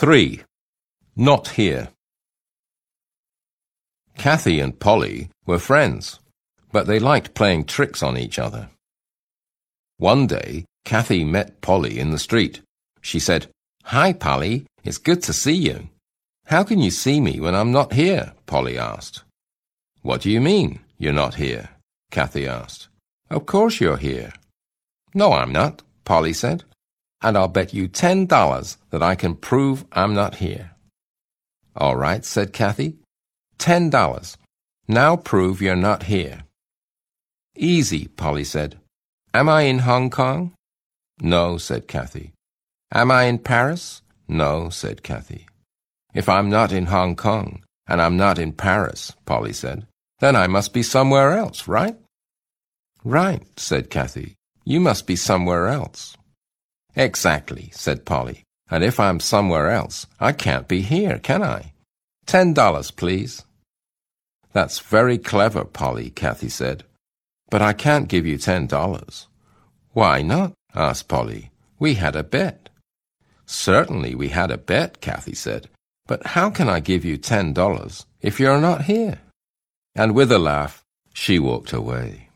3. Not here. Kathy and Polly were friends, but they liked playing tricks on each other. One day, Kathy met Polly in the street. She said, Hi, Polly. It's good to see you. How can you see me when I'm not here? Polly asked. What do you mean, you're not here? Kathy asked. Of course you're here. No, I'm not, Polly said. And I'll bet you ten dollars that I can prove I'm not here. All right, said Kathy. Ten dollars. Now prove you're not here. Easy, Polly said. Am I in Hong Kong? No, said Kathy. Am I in Paris? No, said Kathy. If I'm not in Hong Kong, and I'm not in Paris, Polly said, then I must be somewhere else, right? Right, said Kathy. You must be somewhere else. Exactly, said Polly. And if I'm somewhere else, I can't be here, can I? Ten dollars, please. That's very clever, Polly, Kathy said. But I can't give you ten dollars. Why not? asked Polly. We had a bet. Certainly we had a bet, Kathy said. But how can I give you ten dollars if you're not here? And with a laugh, she walked away.